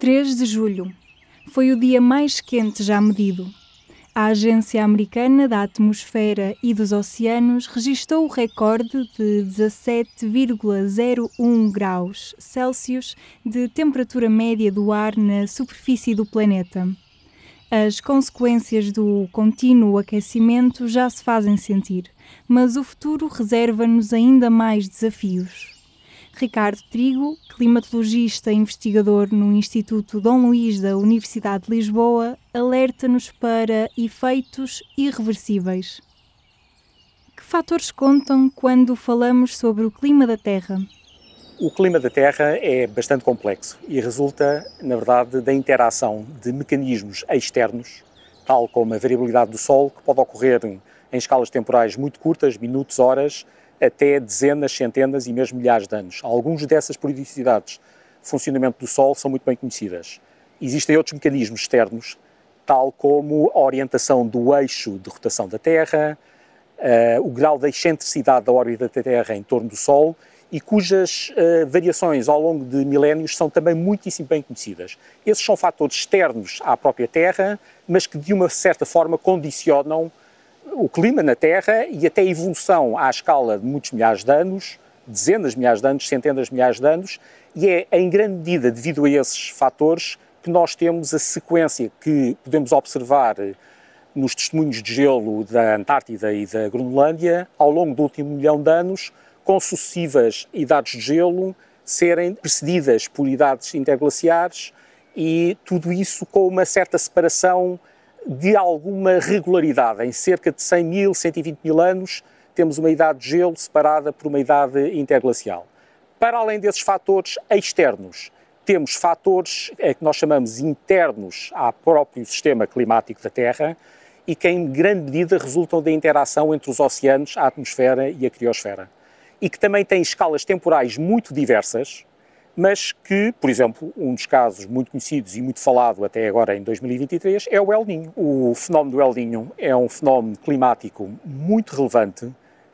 3 de julho. Foi o dia mais quente já medido. A Agência Americana da Atmosfera e dos Oceanos registrou o recorde de 17,01 graus Celsius de temperatura média do ar na superfície do planeta. As consequências do contínuo aquecimento já se fazem sentir, mas o futuro reserva-nos ainda mais desafios. Ricardo Trigo, climatologista e investigador no Instituto Dom Luís da Universidade de Lisboa, alerta-nos para efeitos irreversíveis. Que fatores contam quando falamos sobre o clima da Terra? O clima da Terra é bastante complexo e resulta, na verdade, da interação de mecanismos externos, tal como a variabilidade do Sol, que pode ocorrer em escalas temporais muito curtas, minutos, horas, até dezenas, centenas e mesmo milhares de anos. Alguns dessas periodicidades de funcionamento do Sol são muito bem conhecidas. Existem outros mecanismos externos, tal como a orientação do eixo de rotação da Terra, uh, o grau de excentricidade da órbita da Terra em torno do Sol e cujas uh, variações ao longo de milénios são também muitíssimo bem conhecidas. Esses são fatores externos à própria Terra, mas que de uma certa forma condicionam o clima na Terra e até a evolução à escala de muitos milhares de anos, dezenas de milhares de anos, centenas de milhares de anos, e é em grande medida devido a esses fatores que nós temos a sequência que podemos observar nos testemunhos de gelo da Antártida e da Groenlândia ao longo do último milhão de anos, com sucessivas idades de gelo serem precedidas por idades interglaciares e tudo isso com uma certa separação de alguma regularidade. Em cerca de 100 mil, 120 mil anos, temos uma idade de gelo separada por uma idade interglacial. Para além desses fatores externos, temos fatores é, que nós chamamos internos ao próprio sistema climático da Terra e que, em grande medida, resultam da interação entre os oceanos, a atmosfera e a criosfera. E que também têm escalas temporais muito diversas, mas que, por exemplo, um dos casos muito conhecidos e muito falado até agora em 2023 é o El Niño. O fenómeno do El Niño é um fenómeno climático muito relevante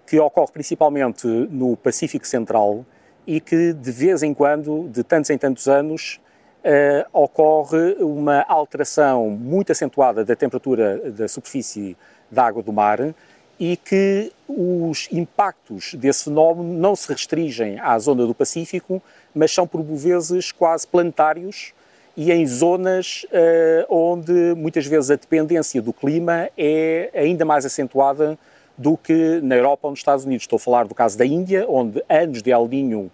que ocorre principalmente no Pacífico Central e que de vez em quando, de tantos em tantos anos, uh, ocorre uma alteração muito acentuada da temperatura da superfície da água do mar e que os impactos desse fenómeno não se restringem à zona do Pacífico, mas são por vezes quase planetários e em zonas uh, onde muitas vezes a dependência do clima é ainda mais acentuada do que na Europa ou nos Estados Unidos. Estou a falar do caso da Índia, onde anos de El Niño uh,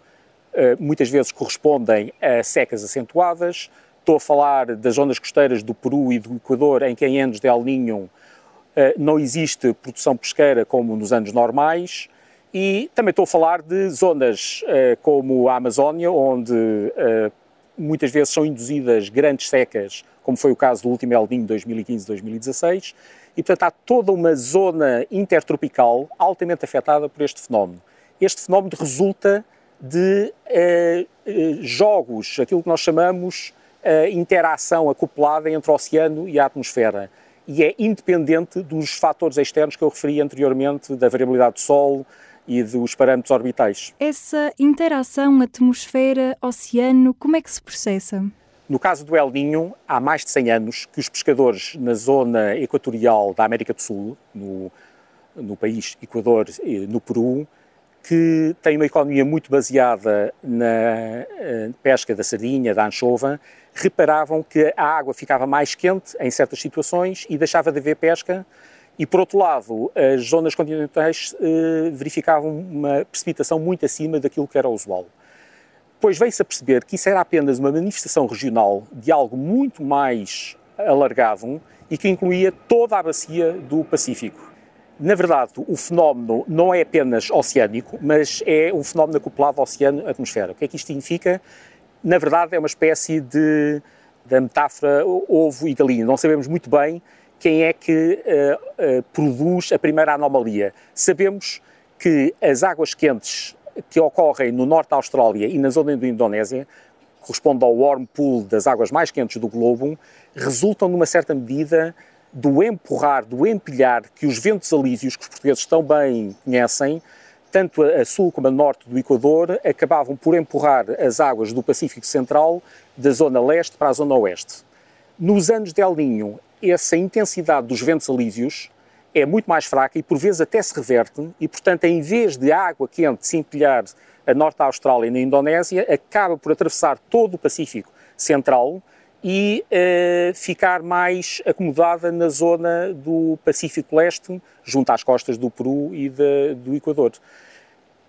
muitas vezes correspondem a secas acentuadas. Estou a falar das zonas costeiras do Peru e do Equador, em que em anos de El Niño eh, não existe produção pesqueira como nos anos normais e também estou a falar de zonas eh, como a Amazónia, onde eh, muitas vezes são induzidas grandes secas, como foi o caso do último El Niño 2015-2016, e portanto há toda uma zona intertropical altamente afetada por este fenómeno. Este fenómeno resulta de jogos, aquilo que nós chamamos interação acoplada entre o oceano e a atmosfera e é independente dos fatores externos que eu referi anteriormente, da variabilidade do Sol e dos parâmetros orbitais. Essa interação atmosfera-oceano, como é que se processa? No caso do El Niño, há mais de 100 anos que os pescadores na zona equatorial da América do Sul, no, no país Equador, no Peru, que têm uma economia muito baseada na eh, pesca da sardinha, da anchova, reparavam que a água ficava mais quente em certas situações e deixava de haver pesca, e por outro lado, as zonas continentais eh, verificavam uma precipitação muito acima daquilo que era usual. Depois veio-se a perceber que isso era apenas uma manifestação regional de algo muito mais alargado e que incluía toda a bacia do Pacífico. Na verdade, o fenómeno não é apenas oceânico, mas é um fenómeno acoplado ao oceano-atmosfera. O que é que isto significa? na verdade, é uma espécie de metáfora ovo e galinha. Não sabemos muito bem quem é que uh, uh, produz a primeira anomalia. Sabemos que as águas quentes que ocorrem no norte da Austrália e na zona da Indonésia, correspondem ao warm pool das águas mais quentes do globo, resultam, numa certa medida, do empurrar, do empilhar que os ventos alísios, que os portugueses tão bem conhecem, tanto a sul como a norte do Equador acabavam por empurrar as águas do Pacífico Central da zona leste para a zona oeste. Nos anos de El Niño, essa intensidade dos ventos alívios é muito mais fraca e por vezes até se reverte e, portanto, em vez de água quente se empilhar a norte da Austrália e na Indonésia, acaba por atravessar todo o Pacífico Central e uh, ficar mais acomodada na zona do Pacífico Leste, junto às costas do Peru e de, do Equador.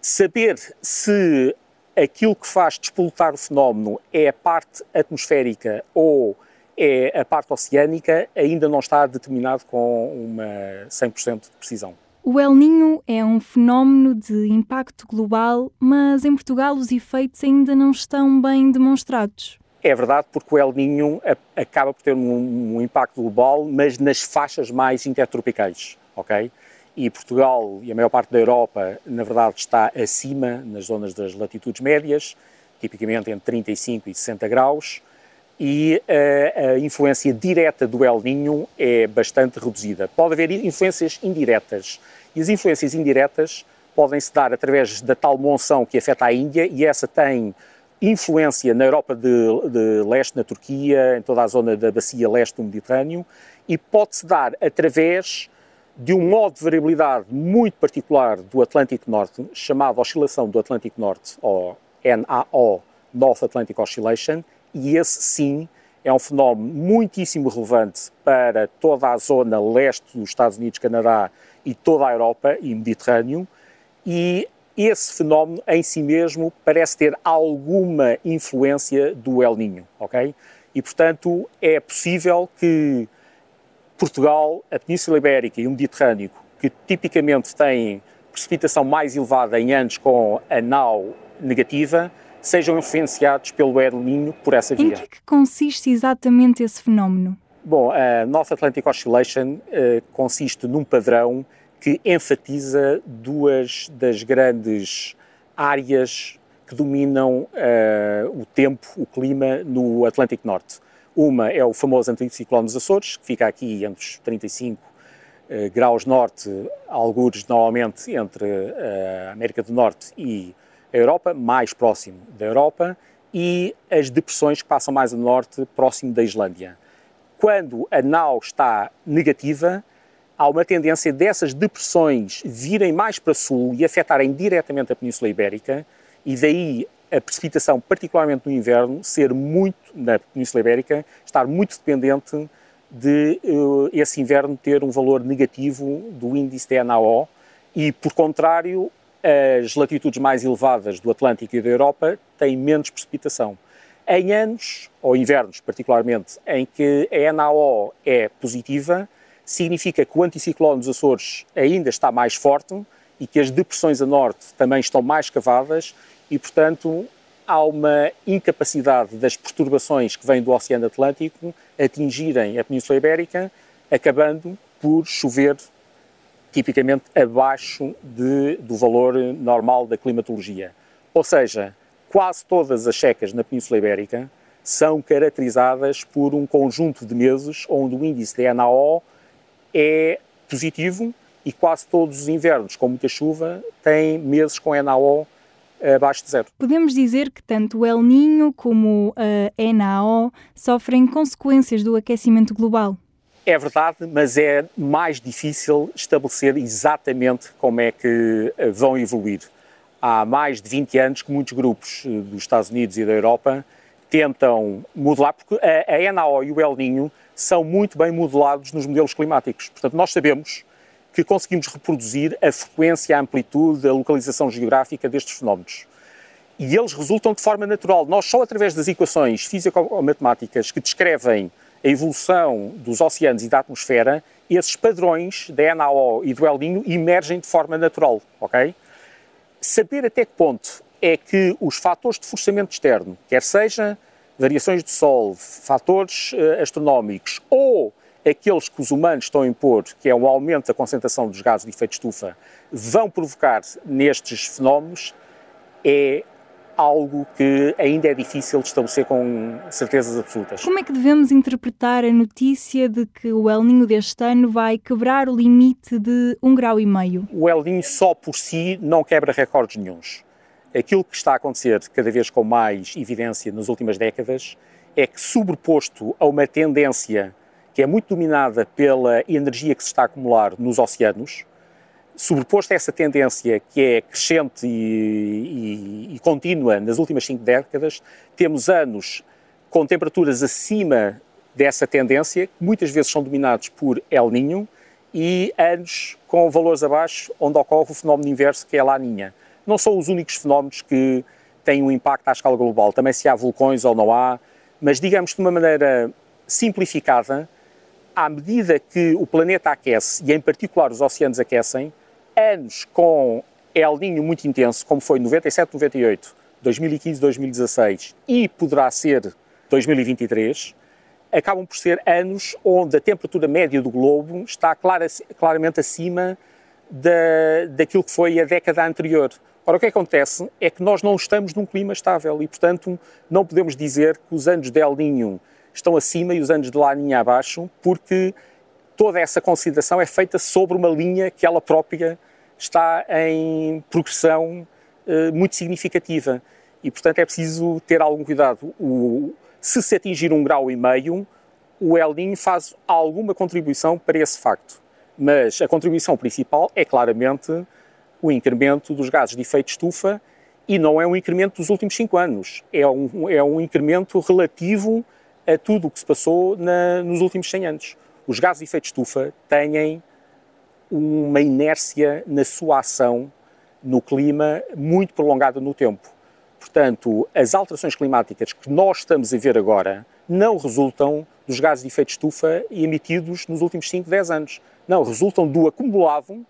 Saber se aquilo que faz despolutar o fenómeno é a parte atmosférica ou é a parte oceânica ainda não está determinado com uma 100% de precisão. O El Ninho é um fenómeno de impacto global, mas em Portugal os efeitos ainda não estão bem demonstrados. É verdade, porque o El Ninho acaba por ter um, um impacto global, mas nas faixas mais intertropicais, ok? E Portugal e a maior parte da Europa, na verdade, está acima, nas zonas das latitudes médias, tipicamente entre 35 e 60 graus, e a, eh, a influência direta do El Ninho é bastante reduzida. Pode haver influências indiretas, e as influências indiretas podem se dar através da tal monção que afeta a Índia, e essa tem influência na Europa de, de, leste, na Turquia, em toda a zona da bacia leste do Mediterrâneo, e pode-se dar através de um modo de variabilidade muito particular do Atlântico Norte, chamado Oscilação do Atlântico Norte, ou NAO, North Atlantic Oscillation, e esse sim é um fenómeno muitíssimo relevante para toda a zona leste dos Estados Unidos, Canadá e toda a Europa e Mediterrâneo, e esse fenómeno em si mesmo parece ter alguma influência do El Ninho, ok? E, portanto, é possível que Portugal, a Península Ibérica e o Mediterrâneo, que tipicamente têm precipitação mais elevada em anos com a NAU negativa, sejam influenciados pelo El Ninho por essa via. Em que, é que consiste exatamente esse fenómeno? Bom, a North Atlantic Oscillation uh, consiste num padrão que enfatiza duas das grandes áreas que dominam uh, o tempo, o clima no Atlântico Norte. Uma é o famoso anticiclone dos Açores, que fica aqui entre os 35 uh, graus norte, algures normalmente entre a América do Norte e a Europa, mais próximo da Europa, e as depressões que passam mais a norte, próximo da Islândia. Quando a nau está negativa, há uma tendência dessas depressões virem mais para sul e afetarem diretamente a Península Ibérica, e daí a precipitação, particularmente no inverno, ser muito, na Península Ibérica, estar muito dependente de uh, esse inverno ter um valor negativo do índice de NAO e, por contrário, as latitudes mais elevadas do Atlântico e da Europa têm menos precipitação. Em anos, ou invernos particularmente, em que a NAO é positiva, significa que o anticiclone dos Açores ainda está mais forte e que as depressões a norte também estão mais cavadas e, portanto, há uma incapacidade das perturbações que vêm do Oceano Atlântico atingirem a Península Ibérica, acabando por chover tipicamente abaixo de, do valor normal da climatologia. Ou seja, quase todas as secas na Península Ibérica são caracterizadas por um conjunto de meses onde o índice de NAO é positivo e quase todos os invernos com muita chuva têm meses com NAO abaixo de zero. Podemos dizer que tanto o El Ninho como a NAO sofrem consequências do aquecimento global. É verdade, mas é mais difícil estabelecer exatamente como é que eh, vão evoluir. Há mais de 20 anos que muitos grupos eh, dos Estados Unidos e da Europa tentam modelar, porque a, a NAO e o El Ninho são muito bem modelados nos modelos climáticos. Portanto, nós sabemos que conseguimos reproduzir a frequência, a amplitude, a localização geográfica destes fenómenos. E eles resultam de forma natural. Nós, só através das equações físico-matemáticas que descrevem a evolução dos oceanos e da atmosfera, esses padrões da NAO e do El Niño emergem de forma natural, ok? Saber até que ponto é que os fatores de forçamento externo, quer seja variações do Sol, fatores uh, astronómicos ou aqueles que os humanos estão a impor, que é o aumento da concentração dos gases de efeito estufa, vão provocar nestes fenómenos, é algo que ainda é difícil de estabelecer com certezas absolutas. Como é que devemos interpretar a notícia de que o El Ninho deste ano vai quebrar o limite de um grau e meio? O El Ninho só por si não quebra recordes nenhums. Aquilo que está a acontecer cada vez com mais evidência nas últimas décadas é que, sobreposto a uma tendência que é muito dominada pela energia que se está a acumular nos oceanos, sobreposto a essa tendência que é crescente e, e, e contínua nas últimas cinco décadas, temos anos com temperaturas acima dessa tendência, que muitas vezes são dominados por El Ninho, e anos com valores abaixo, onde ocorre o fenómeno inverso, que é a Laninha. Não são os únicos fenómenos que têm um impacto à escala global. Também se há vulcões ou não há, mas digamos de uma maneira simplificada, à medida que o planeta aquece, e em particular os oceanos aquecem, anos com El Ninho muito intenso, como foi 97, 98, 2015, 2016 e poderá ser 2023, acabam por ser anos onde a temperatura média do globo está clara, claramente acima da, daquilo que foi a década anterior. Ora, o que acontece é que nós não estamos num clima estável e, portanto, não podemos dizer que os anos de El Ninho estão acima e os anos de Laninha abaixo, porque toda essa consideração é feita sobre uma linha que ela própria está em progressão uh, muito significativa. E, portanto, é preciso ter algum cuidado. O, se se atingir um grau e meio, o El Niño faz alguma contribuição para esse facto. Mas a contribuição principal é claramente o incremento dos gases de efeito estufa e não é um incremento dos últimos cinco anos. É um, é um incremento relativo a tudo o que se passou na, nos últimos 100 anos os gases de efeito estufa têm uma inércia na sua ação no clima muito prolongada no tempo. Portanto, as alterações climáticas que nós estamos a ver agora não resultam dos gases de efeito estufa emitidos nos últimos 5, 10 anos. Não, resultam do acumulado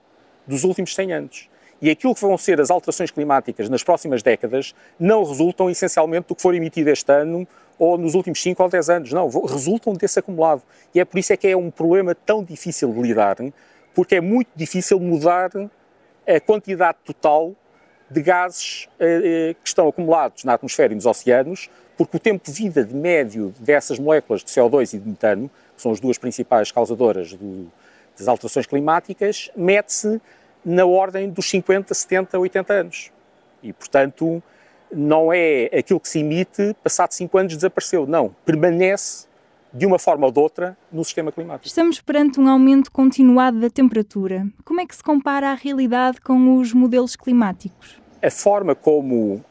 dos últimos 100 anos. E aquilo que vão ser as alterações climáticas nas próximas décadas não resultam essencialmente do que for emitido este ano ou nos últimos 5 ou 10 anos. Não, resultam desse acumulado. E é por isso é que é um problema tão difícil de lidar, porque é muito difícil mudar a quantidade total de gases eh, eh, que estão acumulados na atmosfera e nos oceanos, porque o tempo de vida de médio dessas moléculas de CO2 e de metano, que são as duas principais causadoras do, das alterações climáticas, mete-se na ordem dos 50, 70, 80 anos. E, portanto, não é aquilo que se emite, passado cinco anos desapareceu. Não, permanece de uma forma ou de outra no sistema climático. Estamos perante um aumento continuado da temperatura. Como é que se compara a realidade com os modelos climáticos? A forma como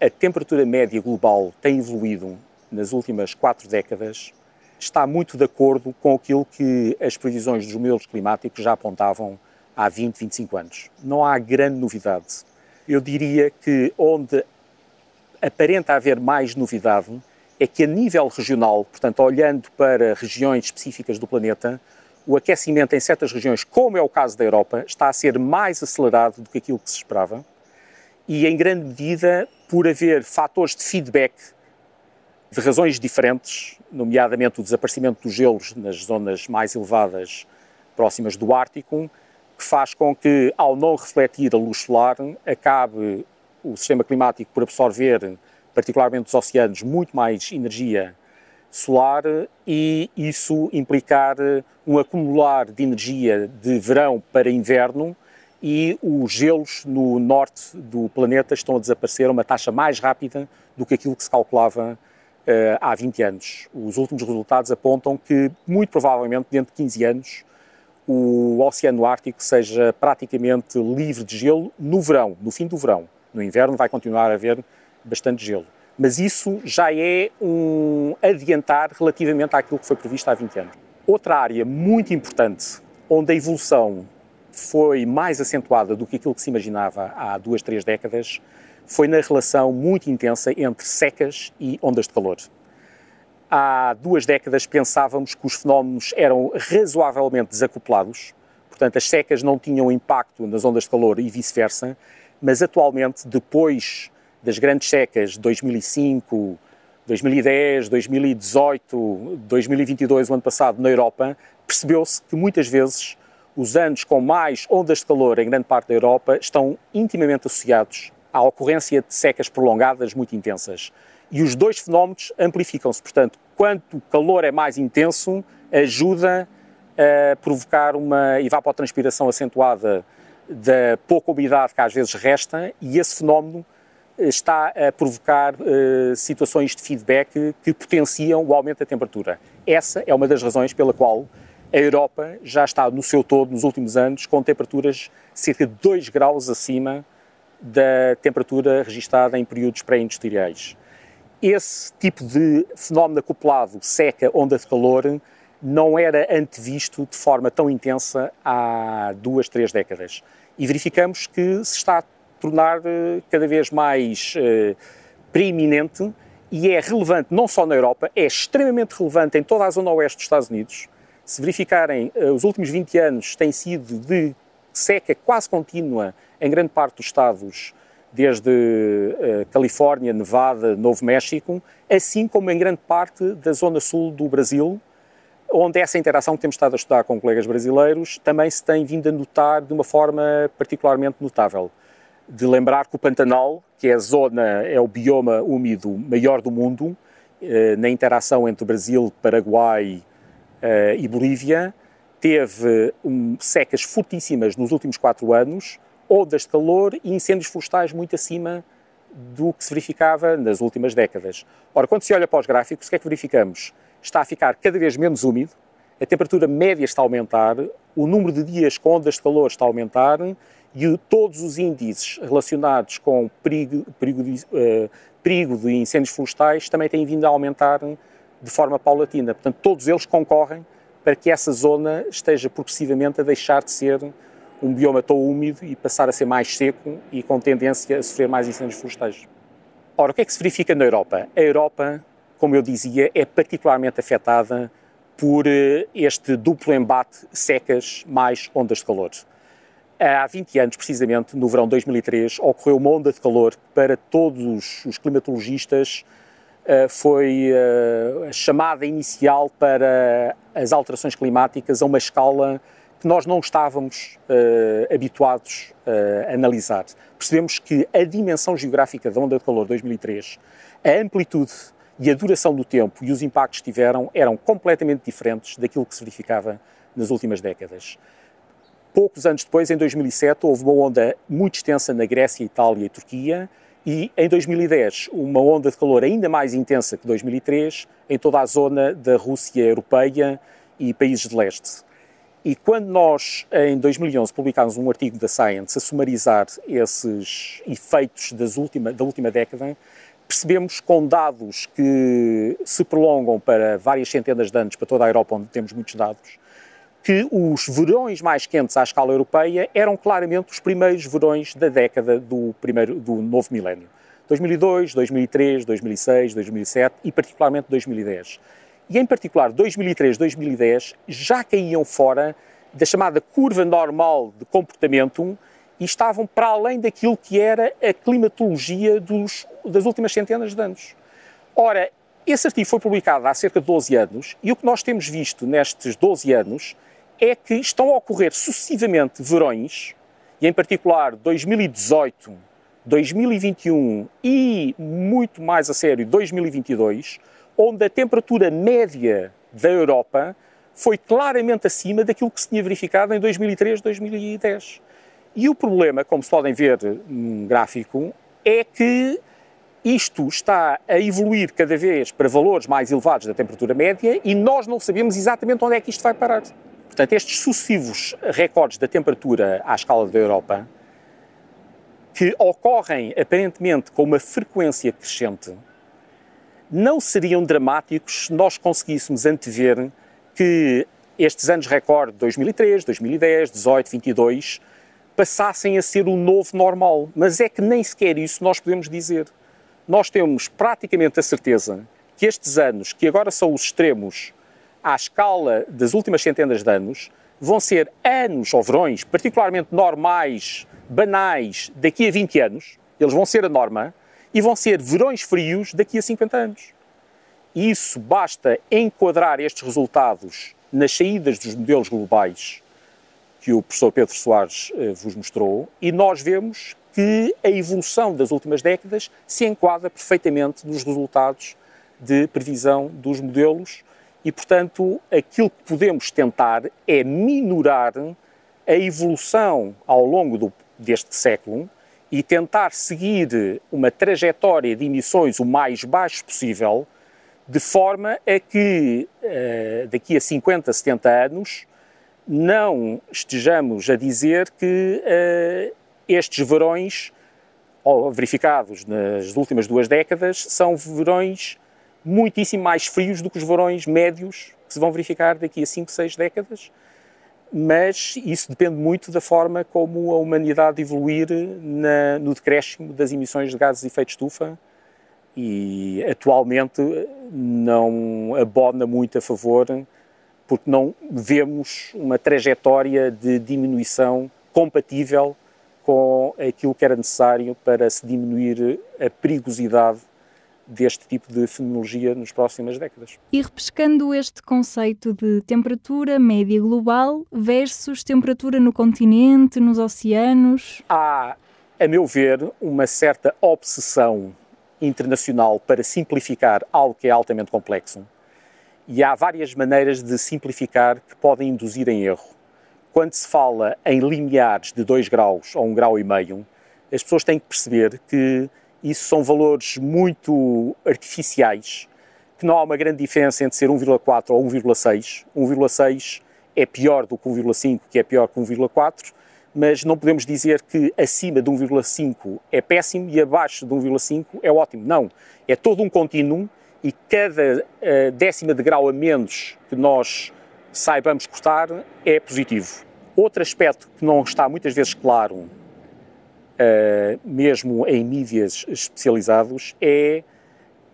a temperatura média global tem evoluído nas últimas quatro décadas está muito de acordo com aquilo que as previsões dos modelos climáticos já apontavam há 20, 25 anos. Não há grande novidade. Eu diria que onde aparenta haver mais novidade é que a nível regional, portanto, olhando para regiões específicas do planeta, o aquecimento em certas regiões, como é o caso da Europa, está a ser mais acelerado do que aquilo que se esperava e, em grande medida, por haver fatores de feedback de razões diferentes, nomeadamente o desaparecimento dos gelos nas zonas mais elevadas próximas do Ártico, que faz com que, ao não refletir a luz solar, acabe o sistema climático por absorver, particularmente os oceanos, muito mais energia solar e isso implicar um acumular de energia de verão para inverno e os gelos no norte do planeta estão a desaparecer a uma taxa mais rápida do que aquilo que se calculava uh, há 20 anos. Os últimos resultados apontam que, muito provavelmente, dentro de 15 anos, o Oceano Ártico seja praticamente livre de gelo no verão, no fim do verão. No inverno vai continuar a haver bastante gelo. Mas isso já é um adiantar relativamente àquilo que foi previsto há 20 anos. Outra área muito importante onde a evolução foi mais acentuada do que aquilo que se imaginava há duas, três décadas foi na relação muito intensa entre secas e ondas de calor. Há duas décadas pensávamos que os fenómenos eram razoavelmente desacoplados, portanto, as secas não tinham impacto nas ondas de calor e vice-versa, mas atualmente, depois das grandes secas de 2005, 2010, 2018, 2022, o ano passado, na Europa, percebeu-se que muitas vezes os anos com mais ondas de calor em grande parte da Europa estão intimamente associados à ocorrência de secas prolongadas muito intensas. E os dois fenómenos amplificam-se. Portanto, quanto o calor é mais intenso, ajuda a provocar uma evapotranspiração acentuada da pouca umidade que às vezes resta, e esse fenómeno está a provocar uh, situações de feedback que potenciam o aumento da temperatura. Essa é uma das razões pela qual a Europa já está no seu todo, nos últimos anos, com temperaturas cerca de 2 graus acima da temperatura registada em períodos pré-industriais. Esse tipo de fenómeno acoplado, seca, onda de calor, não era antevisto de forma tão intensa há duas, três décadas. E verificamos que se está a tornar eh, cada vez mais eh, preeminente e é relevante não só na Europa, é extremamente relevante em toda a zona oeste dos Estados Unidos. Se verificarem, eh, os últimos 20 anos têm sido de seca quase contínua em grande parte dos estados, desde Califórnia, Nevada, Novo México, assim como em grande parte da zona sul do Brasil, onde essa interação que temos estado a estudar com colegas brasileiros também se tem vindo a notar de uma forma particularmente notável. De lembrar que o Pantanal, que é a zona, é o bioma úmido maior do mundo, eh, na interação entre Brasil, Paraguai eh, e Bolívia, teve secas fortíssimas nos últimos quatro anos, ondas de calor e incêndios florestais muito acima do que se verificava nas últimas décadas. Ora, quando se olha para os gráficos, o que é que verificamos? Está a ficar cada vez menos úmido, a temperatura média está a aumentar, o número de dias com ondas de calor está a aumentar e todos os índices relacionados com perigo, perigo, uh, perigo de incêndios florestais também têm vindo a aumentar de forma paulatina. Portanto, todos eles concorrem para que essa zona esteja progressivamente a deixar de ser um bioma tão úmido e passar a ser mais seco e com tendência a sofrer mais incêndios florestais. Ora, o que é que se verifica na Europa? A Europa como eu dizia, é particularmente afetada por eh, este duplo embate secas mais ondas de calor. Há 20 anos, precisamente, no verão de 2003, ocorreu uma onda de calor para todos os climatologistas. Eh, foi eh, a chamada inicial para as alterações climáticas a uma escala que nós não estávamos habituados a analisar. Percebemos que a dimensão geográfica da onda de calor de 2003, a amplitude e a duração do tempo e os impactos que tiveram eram completamente diferentes daquilo que se verificava nas últimas décadas. Poucos anos depois, em 2007, houve uma onda muito extensa na Grécia, Itália e Turquia, e em 2010, uma onda de calor ainda mais intensa que 2003 em toda a zona da Rússia europeia e países de leste. E quando nós, em 2011, publicámos um artigo da Science a sumarizar esses efeitos das última, da última década, percebemos com dados que se prolongam para várias centenas de anos, para toda a Europa, onde temos muitos dados, que os verões mais quentes à escala europeia eram claramente os primeiros verões da década do, primeiro, do novo milénio. 2002, 2003, 2006, 2007 e particularmente 2010. E em particular 2003, 2010 já caíam fora da chamada curva normal de comportamento e estavam para além daquilo que era a climatologia dos, das últimas centenas de anos. Ora, esse artigo foi publicado há cerca de 12 anos e o que nós temos visto nestes 12 anos é que estão a ocorrer sucessivamente verões, e em particular 2018, 2021 e, muito mais a sério, 2022, onde a temperatura média da Europa foi claramente acima daquilo que se tinha verificado em 2003, 2010. E o problema, como se podem ver num gráfico, é que isto está a evoluir cada vez para valores mais elevados da temperatura média e nós não sabemos exatamente onde é que isto vai parar. Portanto, estes sucessivos recordes da temperatura à escala da Europa, que ocorrem aparentemente com uma frequência crescente, não seriam dramáticos se nós conseguíssemos antever que estes anos recorde, 2003, 2010, 18, 22, passassem a ser o novo normal. Mas é que nem sequer isso nós podemos dizer. Nós temos praticamente a certeza que estes anos, que agora são os extremos à escala das últimas centenas de anos, vão ser anos ou verões particularmente normais, banais, daqui a 20 anos, eles vão ser a norma, e vão ser verões frios daqui a 50 anos. E isso basta enquadrar estes resultados nas saídas dos modelos globais que o professor Pedro Soares eh, vos mostrou, e nós vemos que a evolução das últimas décadas se enquadra perfeitamente nos resultados de previsão dos modelos e, portanto, aquilo que podemos tentar é minorar a evolução ao longo do, deste século e tentar seguir uma trajetória de emissões o mais baixo possível, de forma a que uh, daqui a 50, 70 anos não estejamos a dizer que uh, estes verões verificados nas últimas duas décadas são verões muitíssimo mais frios do que os verões médios que se vão verificar daqui a 5, 6 décadas. Mas isso depende muito da forma como a humanidade evoluir na, no decréscimo das emissões de gases de efeito estufa e atualmente não abona muito a favor porque não vemos uma trajetória de diminuição compatível com aquilo que era necessário para se diminuir a perigosidade deste tipo de fenomenologia nas próximas décadas. E repescando este conceito de temperatura média global versus temperatura no continente, nos oceanos? Há, a meu ver, uma certa obsessão internacional para simplificar algo que é altamente complexo. E há várias maneiras de simplificar que podem induzir em erro. Quando se fala em limiares de 2 graus ou 1 um grau e meio, as pessoas têm que perceber que isso são valores muito artificiais, que não há uma grande diferença entre ser 1,4 ou 1,6. 1,6 é pior do que 1,5, que é pior que 1,4, mas não podemos dizer que acima de 1,5 é péssimo e abaixo de 1,5 é ótimo. Não. É todo um contínuo e cada uh, décima de grau a menos que nós saibamos cortar é positivo. Outro aspecto que não está muitas vezes claro uh, mesmo em mídias especializados, é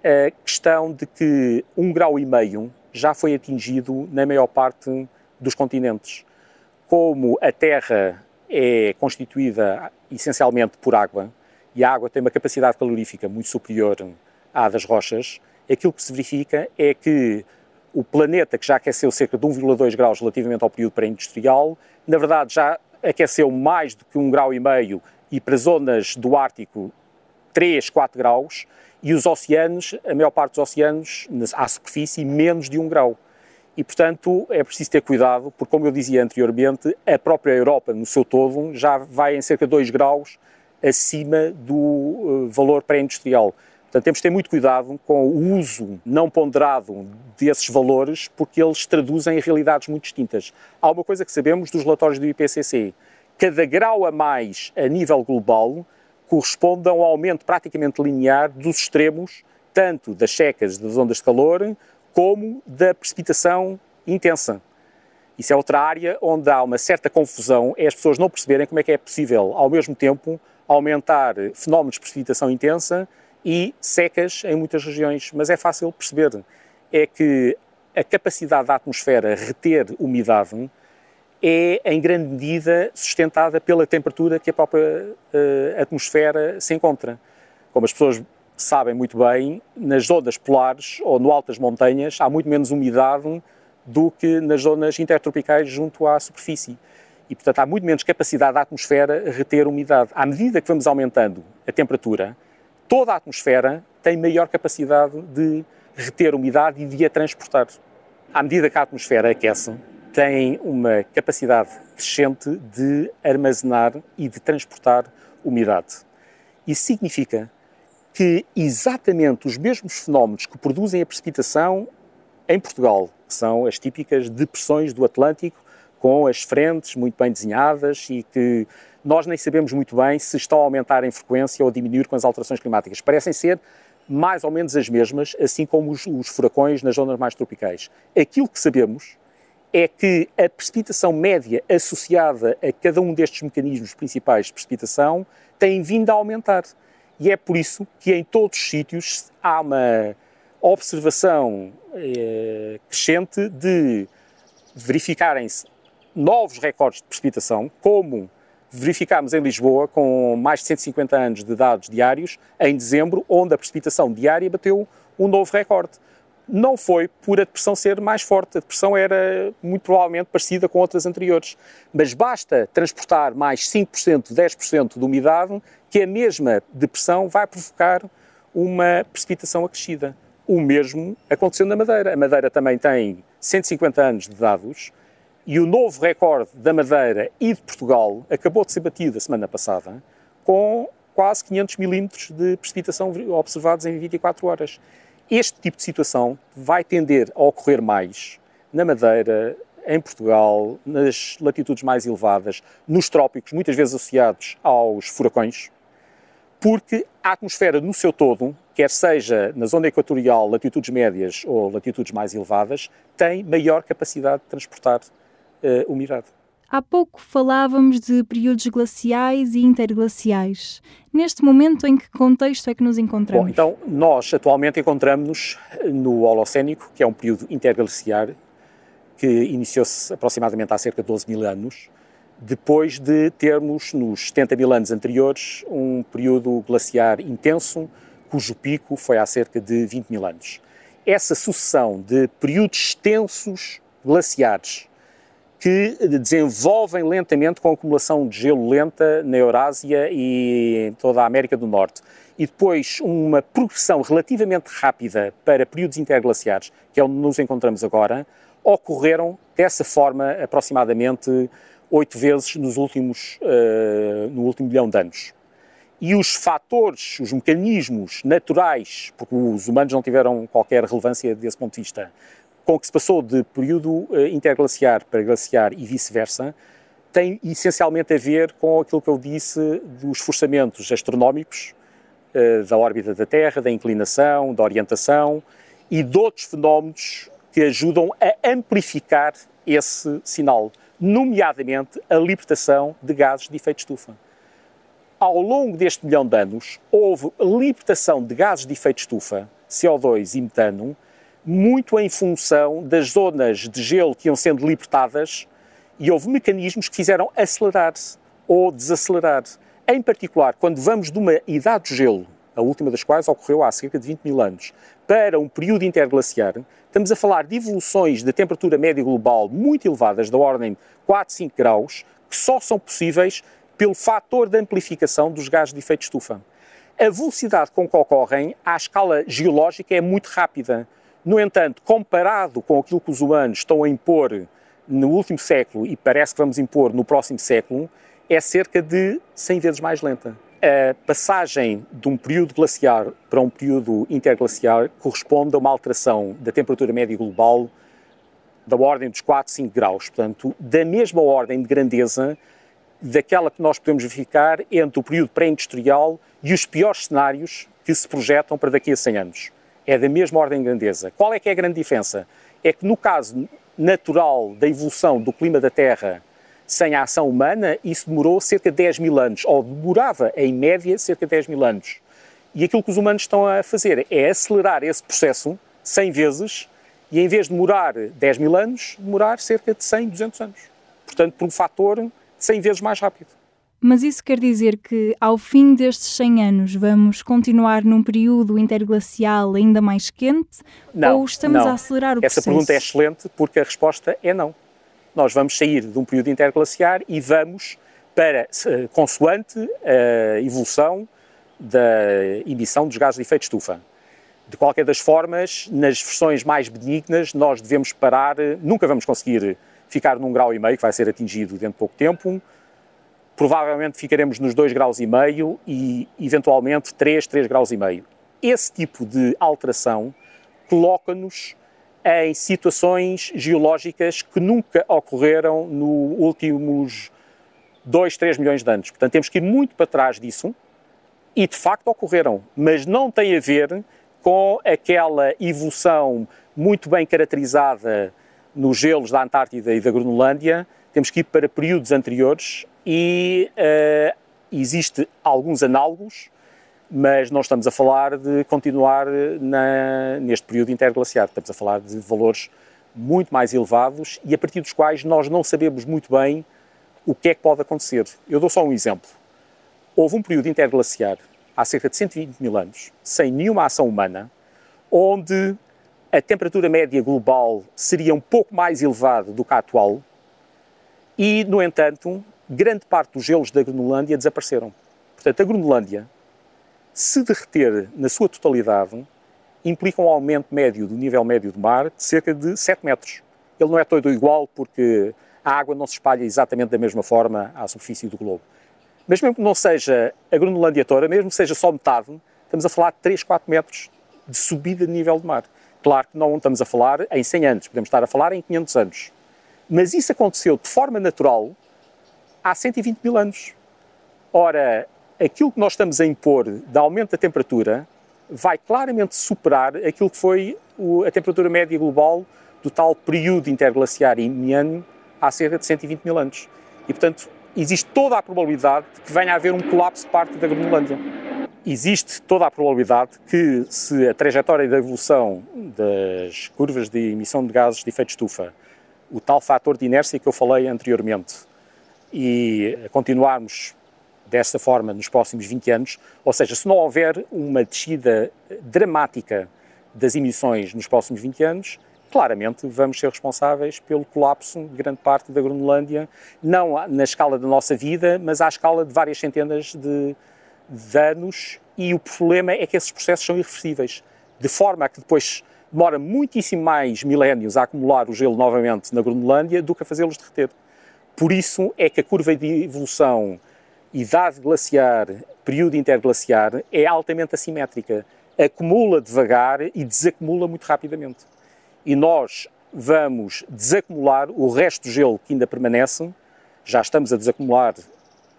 a questão de que um grau e meio já foi atingido na maior parte dos continentes. Como a Terra é constituída essencialmente por água e a água tem uma capacidade calorífica muito superior à das rochas, aquilo que se verifica é que o planeta, que já aqueceu cerca de 1,2 graus relativamente ao período pré-industrial, na verdade já aqueceu mais do que um grau e meio e para zonas do Ártico 3, 4 graus e os oceanos, a maior parte dos oceanos à superfície, menos de 1 grau. E, portanto, é preciso ter cuidado, porque, como eu dizia anteriormente, a própria Europa, no seu todo, já vai em cerca de 2 graus acima do uh, valor pré-industrial. Portanto, temos de ter muito cuidado com o uso não ponderado desses valores, porque eles traduzem realidades muito distintas. Há uma coisa que sabemos dos relatórios do IPCC, cada grau a mais a nível global corresponde a um aumento praticamente linear dos extremos, tanto das secas das ondas de calor, como da precipitação intensa. Isso é outra área onde há uma certa confusão, é as pessoas não perceberem como é que é possível, ao mesmo tempo, aumentar fenómenos de precipitação intensa e secas em muitas regiões. Mas é fácil perceber. É que a capacidade da atmosfera reter umidade é, em grande medida, sustentada pela temperatura que a própria uh, atmosfera se encontra. Como as pessoas sabem muito bem, nas zonas polares ou no alto das montanhas há muito menos umidade do que nas zonas intertropicais junto à superfície. E, portanto, há muito menos capacidade da atmosfera reter umidade. À medida que vamos aumentando a temperatura, toda a atmosfera tem maior capacidade de reter umidade e de a transportar. À medida que a atmosfera aquece, tem uma capacidade crescente de armazenar e de transportar umidade. Isso significa que exatamente os mesmos fenómenos que produzem a precipitação em Portugal, que são as típicas depressões do Atlântico, com as frentes muito bem desenhadas e que nós nem sabemos muito bem se estão a aumentar em frequência ou a diminuir com as alterações climáticas. Parecem ser mais ou menos as mesmas, assim como os, os furacões nas zonas mais tropicais. Aquilo que sabemos é que a precipitação média associada a cada um destes mecanismos principais de precipitação tem vindo a aumentar. E é por isso que em todos os sítios há uma observação eh, crescente de verificarem-se novos recordes de precipitação, como verificámos em Lisboa, com mais de 150 anos de dados diários, em dezembro, onde a precipitação diária bateu um novo recorde não foi por a depressão ser mais forte. A depressão era muito provavelmente parecida com outras anteriores. Mas basta transportar mais 5%, 10% de umidade que a mesma depressão vai provocar uma precipitação acrescida. O mesmo aconteceu na Madeira. A Madeira também tem 150 anos de dados e o novo recorde da Madeira e de Portugal acabou de ser batido a semana passada com quase 500 milímetros de precipitação observados em 24 horas. Este tipo de situação vai tender a ocorrer mais na Madeira, em Portugal, nas latitudes mais elevadas, nos trópicos, muitas vezes associados aos furacões, porque a atmosfera no seu todo, quer seja na zona equatorial, latitudes médias ou latitudes mais elevadas, tem maior capacidade de transportar uh, umidade. Há pouco falávamos de períodos glaciais e interglaciais. Neste momento, em que contexto é que nos encontramos? Bom, então, nós atualmente encontramos-nos no Holocénico, que é um período interglaciar, que iniciou-se aproximadamente há cerca de 12 mil anos, depois de termos, nos 70 mil anos anteriores, um período glaciar intenso, cujo pico foi há cerca de 20 mil anos. Essa sucessão de períodos extensos glaciares que desenvolvem lentamente com acumulação de gelo lenta na Eurásia e em toda a América do Norte. E depois uma progressão relativamente rápida para períodos interglaciares, que é onde nos encontramos agora, ocorreram dessa forma aproximadamente oito vezes nos últimos, uh, no último milhão de anos. E os fatores, os mecanismos naturais, porque os humanos não tiveram qualquer relevância desse ponto de vista, com que se passou de período uh, interglaciar para glaciar e vice-versa, tem essencialmente a ver com aquilo que eu disse dos forçamentos astronómicos uh, da órbita da Terra, da inclinação, da orientação e de outros fenómenos que ajudam a amplificar esse sinal nomeadamente a libertação de gases de efeito estufa. Ao longo deste milhão de anos, houve libertação de gases de efeito estufa, CO2 e metano, muito em função das zonas de gelo que iam sendo libertadas e houve mecanismos que fizeram acelerar-se ou desacelerar. Em particular, quando vamos de uma idade de gelo, a última das quais ocorreu há cerca de 20 mil anos, para um período interglaciar, estamos a falar de evoluções de temperatura média global muito elevadas, da ordem 4, 5 graus, que só são possíveis pelo fator de amplificação dos gases de efeito estufa. A velocidade com que ocorrem à escala geológica é muito rápida. No entanto, comparado com aquilo que os humanos estão a impor no último século e parece que vamos impor no próximo século, é cerca de 100 vezes mais lenta. A passagem de um período glaciar para um período interglaciar corresponde a uma alteração da temperatura média global da ordem dos 4, 5 graus. Portanto, da mesma ordem de grandeza daquela que nós podemos verificar entre o período pré-industrial e os piores cenários que se projetam para daqui a 100 anos. É da mesma ordem de grandeza. Qual é que é a grande diferença? É que no caso natural da evolução do clima da Terra sem a ação humana, isso demorou cerca de 10 mil anos, ou demorava, em média, cerca de 10 mil anos. E aquilo que os humanos estão a fazer é acelerar esse processo 100 vezes e, em vez de demorar 10 mil anos, demorar cerca de 100, 200 anos. Portanto, por um fator 100 vezes mais rápido. Mas isso quer dizer que, ao fim destes 100 anos, vamos continuar num período interglacial ainda mais quente? Não, ou estamos não. a acelerar o Essa processo? pergunta é excelente porque a resposta é não nós vamos sair de um período interglaciar e vamos para, consoante a evolução da emissão dos gases de efeito estufa. De qualquer das formas, nas versões mais benignas, nós devemos parar, nunca vamos conseguir ficar num grau e meio, que vai ser atingido dentro de pouco tempo. Provavelmente ficaremos nos 2 graus e meio e, eventualmente, 3, 3 graus e meio. Esse tipo de alteração coloca-nos em situações geológicas que nunca ocorreram nos últimos 2, 3 milhões de anos. Portanto, temos que ir muito para trás disso e de facto ocorreram, mas não tem a ver com aquela evolução muito bem caracterizada nos gelos da Antártida e da Groenlândia. Temos que ir para períodos anteriores e uh, existe alguns análogos mas não estamos a falar de continuar na, neste período interglaciar, estamos a falar de valores muito mais elevados e a partir dos quais nós não sabemos muito bem o que é que pode acontecer. Eu dou só um exemplo. Houve um período interglaciar há cerca de 120 mil anos, sem nenhuma ação humana, onde a temperatura média global seria um pouco mais elevada do que a atual e, no entanto, grande parte dos gelos da Groenlândia desapareceram. Portanto, a Groenlândia, se derreter na sua totalidade, implica um aumento médio do nível médio do mar de cerca de 7 metros. Ele não é todo igual porque a água não se espalha exatamente da mesma forma à superfície do globo. Mas mesmo que não seja a Groenlândia toda, mesmo que seja só metade, estamos a falar de 3, 4 metros de subida de nível do mar. Claro que não estamos a falar em 100 anos, podemos estar a falar em 500 anos. Mas isso aconteceu de forma natural há 120 mil anos. Ora, aquilo que nós estamos a impor de aumento da temperatura vai claramente superar aquilo que foi a temperatura média global do tal período interglaciar indiano há cerca de 120 mil anos. E, portanto, existe toda a probabilidade de que venha a haver um colapso de parte da Groenlândia existe toda a probabilidade que, se a trajetória da evolução das curvas de emissão de gases de efeito de estufa, o tal fator de inércia que eu falei anteriormente, e continuarmos desta forma nos próximos 20 anos, ou seja, se não houver uma descida dramática das emissões nos próximos 20 anos, claramente vamos ser responsáveis pelo colapso de grande parte da Groenlândia, não na escala da nossa vida, mas à escala de várias centenas de, de anos e o problema é que esses processos são irreversíveis, de forma a que depois demora muitíssimo mais milénios a acumular o gelo novamente na Groenlândia do que a fazê-los derreter. Por isso é que a curva de evolução idade glaciar, período interglaciar, é altamente assimétrica. Acumula devagar e desacumula muito rapidamente. E nós vamos desacumular o resto do gelo que ainda permanece, já estamos a desacumular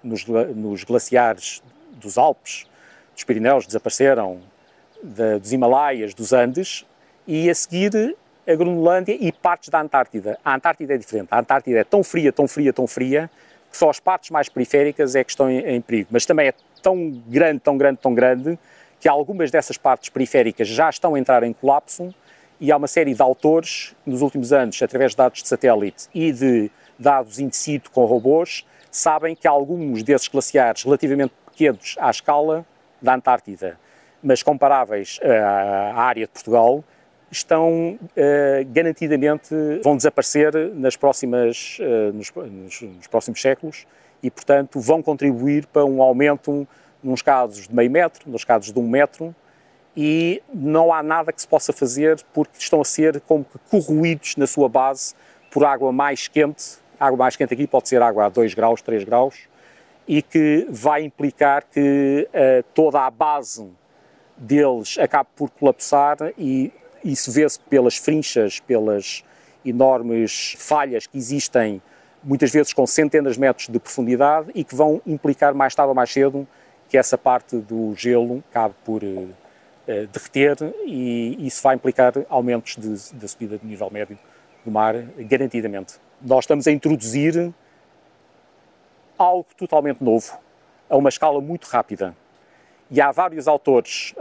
nos, nos glaciares dos Alpes, dos Pirineus desapareceram, de, dos Himalaias, dos Andes, e a seguir a Groenlândia e partes da Antártida. A Antártida é diferente. A Antártida é tão fria, tão fria, tão fria, que só as partes mais periféricas é que estão em, em perigo. Mas também é tão grande, tão grande, tão grande, que algumas dessas partes periféricas já estão a entrar em colapso e há uma série de autores nos últimos anos, através de dados de satélite e de dados in situ com robôs, sabem que alguns desses glaciares relativamente pequenos à escala da Antártida, mas comparáveis eh, à área de Portugal, estão uh, garantidamente vão desaparecer nas próximas uh, nos, nos, próximos séculos e portanto vão contribuir para um aumento nos casos de meio metro, nos casos de um metro e não há nada que se possa fazer porque estão a ser como que corroídos na sua base por água mais quente. Água mais quente aqui pode ser água a 2 graus, 3 graus, e que vai implicar que uh, toda a base deles acabe por colapsar e isso vê-se pelas frinchas, pelas enormes falhas que existem, muitas vezes com centenas de metros de profundidade e que vão implicar mais tarde ou mais cedo que essa parte do gelo acabe por uh, derreter e isso vai implicar aumentos da subida do nível médio do mar, garantidamente. Nós estamos a introduzir algo totalmente novo, a uma escala muito rápida. E há vários autores,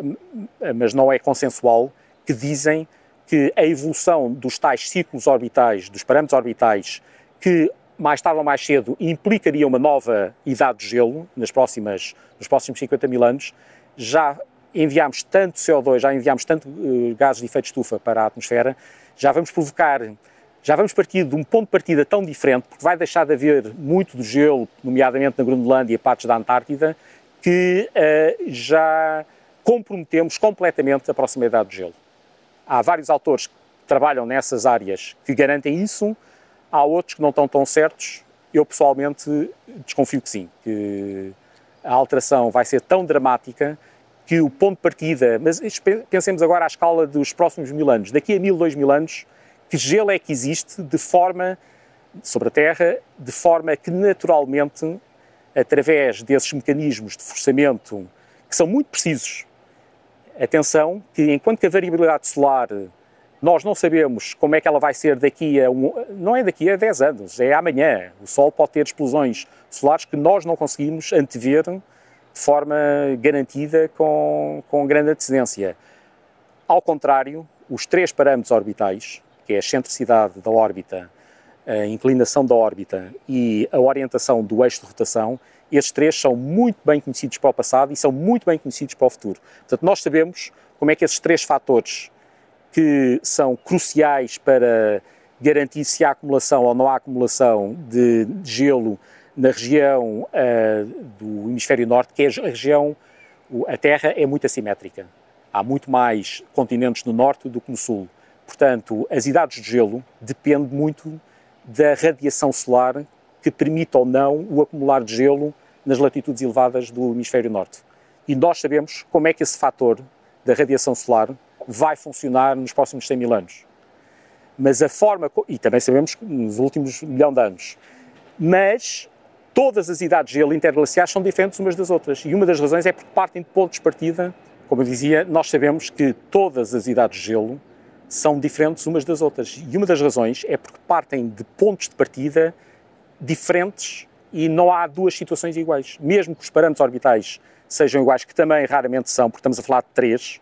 mas não é consensual, que dizem que a evolução dos tais círculos orbitais, dos parâmetros orbitais, que mais tarde ou mais cedo implicaria uma nova idade de gelo nas próximas, nos próximos 50 mil anos, já enviámos tanto CO2, já enviámos tanto uh, gases de efeito de estufa para a atmosfera, já vamos provocar já vamos partir de um ponto de partida tão diferente, porque vai deixar de haver muito do gelo, nomeadamente na Groenlândia e partes da Antártida, que uh, já comprometemos completamente a proximidade do gelo. Há vários autores que trabalham nessas áreas que garantem isso, há outros que não estão tão certos. Eu pessoalmente desconfio que sim, que a alteração vai ser tão dramática que o ponto de partida, mas pensemos agora à escala dos próximos mil anos, daqui a mil, dois mil anos, que gelo é que existe de forma sobre a Terra, de forma que naturalmente, através desses mecanismos de forçamento que são muito precisos, atenção que enquanto que a variabilidade solar nós não sabemos como é que ela vai ser daqui a um, não é daqui a 10 anos, é amanhã. O Sol pode ter explosões solares que nós não conseguimos antever de forma garantida com, com grande antecedência. Ao contrário, os três parâmetros orbitais, que é a excentricidade da órbita, a inclinação da órbita e a orientação do eixo de rotação, estes três são muito bem conhecidos para o passado e são muito bem conhecidos para o futuro. Portanto, nós sabemos como é que esses três fatores que são cruciais para garantir se há acumulação ou não há acumulação de gelo na região uh, do hemisfério norte, que é a região, a Terra é muito assimétrica. Há muito mais continentes no norte do que no sul. Portanto, as idades de gelo dependem muito da radiação solar que permite ou não o acumular de gelo nas latitudes elevadas do hemisfério norte. E nós sabemos como é que esse fator da radiação solar vai funcionar nos próximos 100 mil anos. Mas a forma, e também sabemos nos últimos milhão de anos, mas todas as idades de gelo interglaciares são diferentes umas das outras. E uma das razões é porque partem de pontos de partida, como eu dizia, nós sabemos que todas as idades de gelo são diferentes umas das outras. E uma das razões é porque partem de pontos de partida diferentes e não há duas situações iguais. Mesmo que os parâmetros orbitais sejam iguais, que também raramente são, porque estamos a falar de três,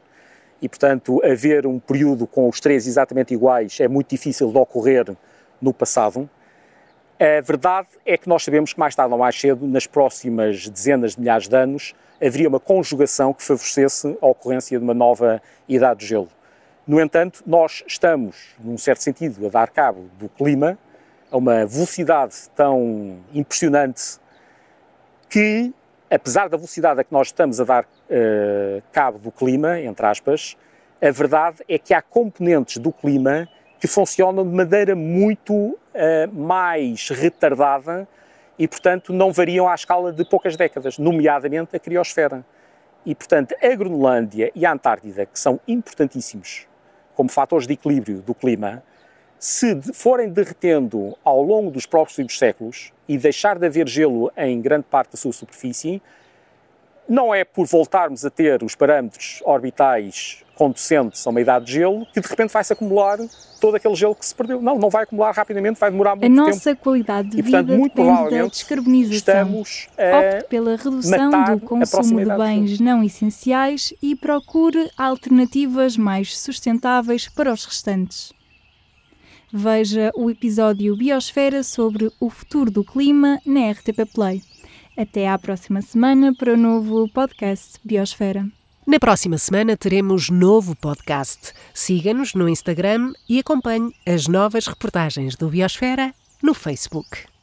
e portanto haver um período com os três exatamente iguais é muito difícil de ocorrer no passado. A verdade é que nós sabemos que mais tarde ou mais cedo, nas próximas dezenas de milhares de anos, haveria uma conjugação que favorecesse a ocorrência de uma nova idade de gelo. No entanto, nós estamos, num certo sentido, a dar cabo do clima a uma velocidade tão impressionante que, apesar da velocidade a que nós estamos a dar uh, cabo do clima, entre aspas, a verdade é que há componentes do clima que funcionam de maneira muito uh, mais retardada e, portanto, não variam à escala de poucas décadas, nomeadamente a criosfera. E, portanto, a Groenlândia e a Antártida, que são importantíssimos como fatores de equilíbrio do clima, se forem derretendo ao longo dos próximos séculos e deixar de haver gelo em grande parte da sua superfície, não é por voltarmos a ter os parâmetros orbitais conducentes a uma idade de gelo que de repente vai-se acumular todo aquele gelo que se perdeu. Não, não vai acumular rapidamente, vai demorar muito tempo. A nossa qualidade de e, portanto, vida muito depende da descarbonização. Estamos Opte pela redução do consumo de bens não essenciais e procure alternativas mais sustentáveis para os restantes. Veja o episódio Biosfera sobre o futuro do clima na RTP Play. Até à próxima semana para o novo podcast Biosfera. Na próxima semana teremos novo podcast. Siga-nos no Instagram e acompanhe as novas reportagens do Biosfera no Facebook.